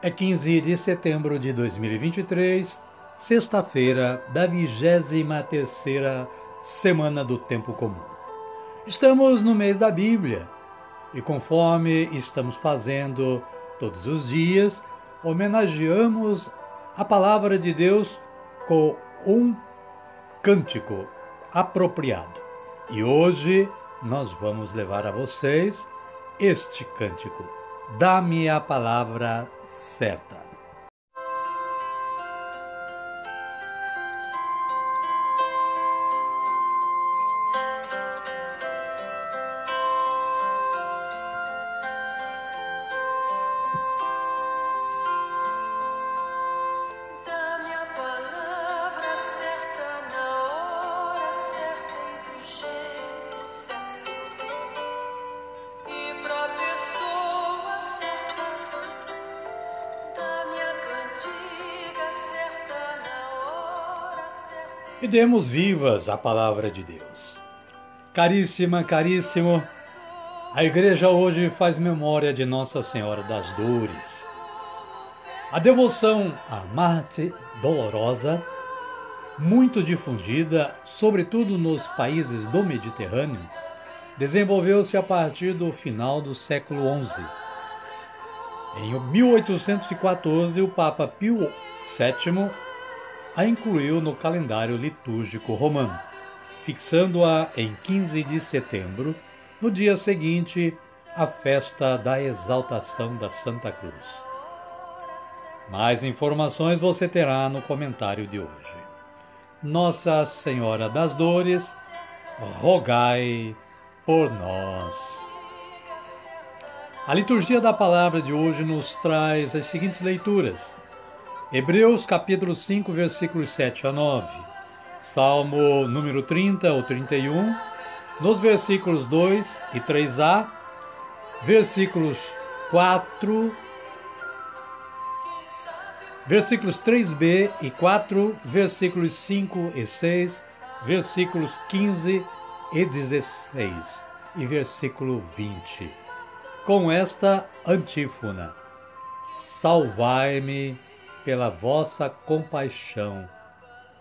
é 15 de setembro de 2023, sexta-feira da 23 semana do tempo comum. Estamos no mês da Bíblia e conforme estamos fazendo todos os dias, homenageamos a palavra de Deus com um cântico apropriado. E hoje nós vamos levar a vocês este cântico. Dá-me a palavra certa. E demos vivas à palavra de Deus. Caríssima, caríssimo, a igreja hoje faz memória de Nossa Senhora das Dores. A devoção à Marte Dolorosa, muito difundida, sobretudo nos países do Mediterrâneo, desenvolveu-se a partir do final do século XI. Em 1814, o Papa Pio VII a incluiu no calendário litúrgico romano, fixando-a em 15 de setembro, no dia seguinte à festa da exaltação da Santa Cruz. Mais informações você terá no comentário de hoje. Nossa Senhora das Dores, rogai por nós. A liturgia da palavra de hoje nos traz as seguintes leituras. Hebreus capítulo 5, versículos 7 a 9. Salmo número 30 ou 31, nos versículos 2 e 3a, versículos 4, versículos 3b e 4, versículos 5 e 6, versículos 15 e 16 e versículo 20. Com esta antífona: Salvai-me pela vossa compaixão,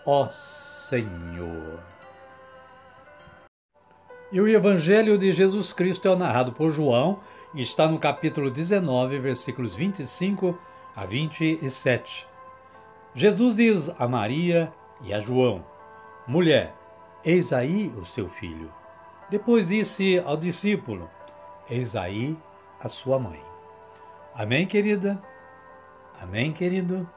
ó Senhor. E o Evangelho de Jesus Cristo é narrado por João e está no capítulo 19, versículos 25 a 27. Jesus diz a Maria e a João: Mulher, eis aí o seu filho. Depois disse ao discípulo: Eis aí a sua mãe. Amém, querida? Amém, querido?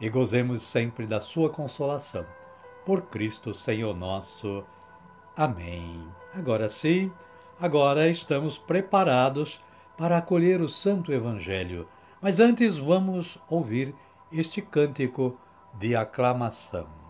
e gozemos sempre da sua consolação. Por Cristo Senhor nosso. Amém. Agora sim, agora estamos preparados para acolher o Santo Evangelho. Mas antes vamos ouvir este cântico de aclamação.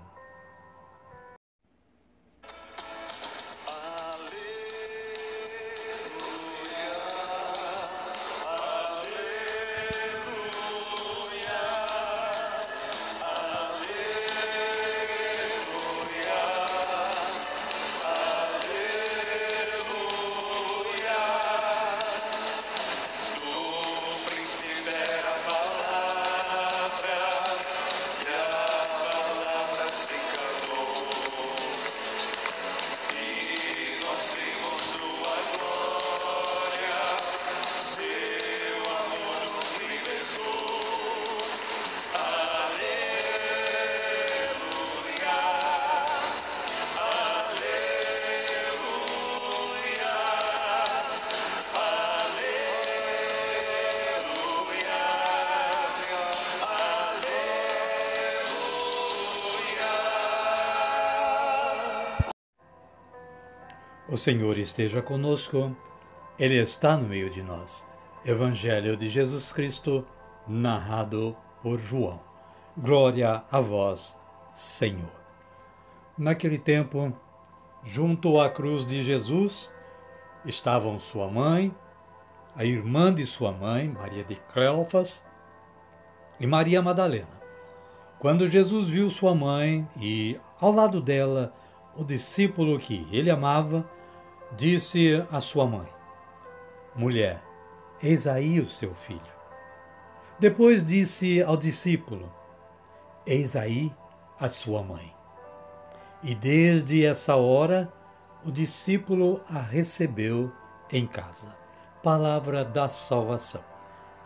O Senhor esteja conosco, Ele está no meio de nós. Evangelho de Jesus Cristo, narrado por João. Glória a vós, Senhor. Naquele tempo, junto à cruz de Jesus, estavam sua mãe, a irmã de sua mãe, Maria de Cleofas, e Maria Madalena. Quando Jesus viu sua mãe e, ao lado dela, o discípulo que ele amava, disse à sua mãe: Mulher, eis aí o seu filho. Depois disse ao discípulo: Eis aí a sua mãe. E desde essa hora o discípulo a recebeu em casa. Palavra da salvação.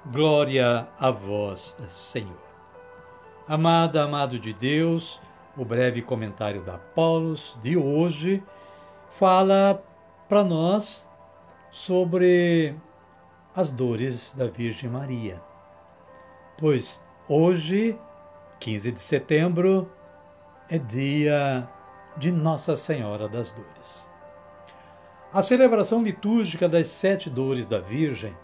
Glória a vós, Senhor. Amada, amado de Deus, o breve comentário da Paulos de hoje fala para nós sobre as dores da Virgem Maria. Pois hoje, 15 de setembro, é dia de Nossa Senhora das Dores. A celebração litúrgica das Sete Dores da Virgem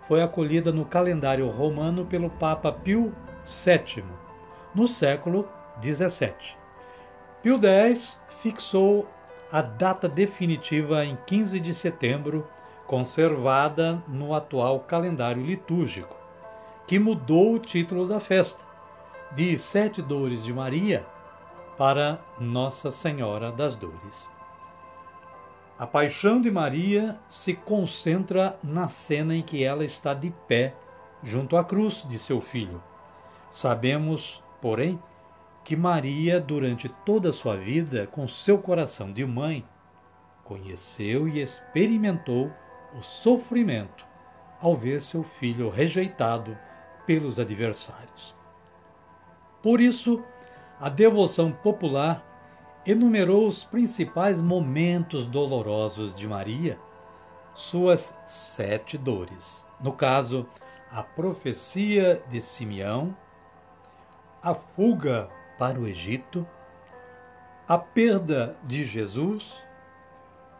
foi acolhida no calendário romano pelo Papa Pio VII, no século XVII. Pio X fixou a data definitiva em 15 de setembro, conservada no atual calendário litúrgico, que mudou o título da festa, de Sete Dores de Maria para Nossa Senhora das Dores. A paixão de Maria se concentra na cena em que ela está de pé junto à cruz de seu filho. Sabemos, porém, que Maria, durante toda a sua vida, com seu coração de mãe, conheceu e experimentou o sofrimento ao ver seu filho rejeitado pelos adversários. Por isso, a devoção popular enumerou os principais momentos dolorosos de Maria, suas sete dores. No caso, a profecia de Simeão, a fuga para o Egito, a perda de Jesus,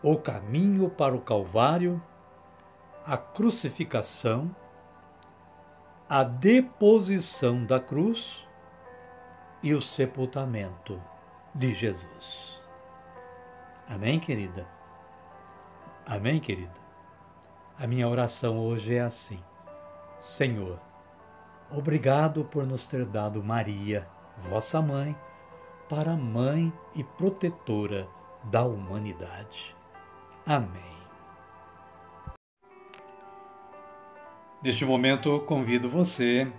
o caminho para o Calvário, a crucificação, a deposição da cruz e o sepultamento de Jesus. Amém, querida? Amém, querido? A minha oração hoje é assim: Senhor, obrigado por nos ter dado Maria vossa mãe, para mãe e protetora da humanidade. Amém. Neste momento, convido você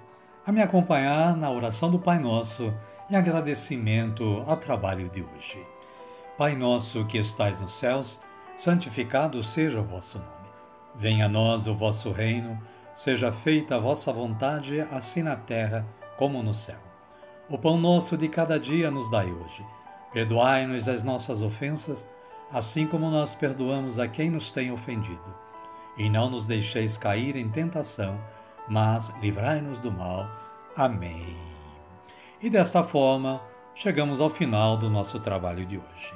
a me acompanhar na oração do Pai Nosso em agradecimento ao trabalho de hoje. Pai nosso que estais nos céus, santificado seja o vosso nome. Venha a nós o vosso reino, seja feita a vossa vontade, assim na terra como no céu. O pão nosso de cada dia nos dai hoje. Perdoai-nos as nossas ofensas, assim como nós perdoamos a quem nos tem ofendido. E não nos deixeis cair em tentação, mas livrai-nos do mal. Amém. E desta forma, chegamos ao final do nosso trabalho de hoje.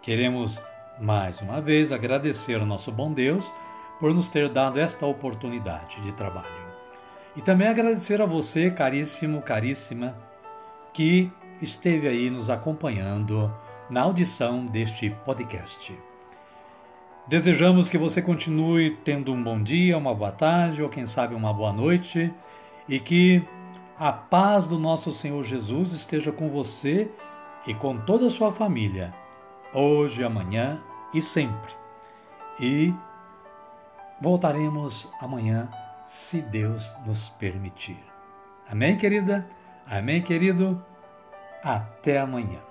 Queremos mais uma vez agradecer ao nosso bom Deus por nos ter dado esta oportunidade de trabalho. E também agradecer a você, caríssimo, caríssima, que esteve aí nos acompanhando na audição deste podcast. Desejamos que você continue tendo um bom dia, uma boa tarde ou quem sabe uma boa noite e que a paz do nosso Senhor Jesus esteja com você e com toda a sua família, hoje, amanhã e sempre. E voltaremos amanhã, se Deus nos permitir. Amém, querida? Amém, querido? Até amanhã.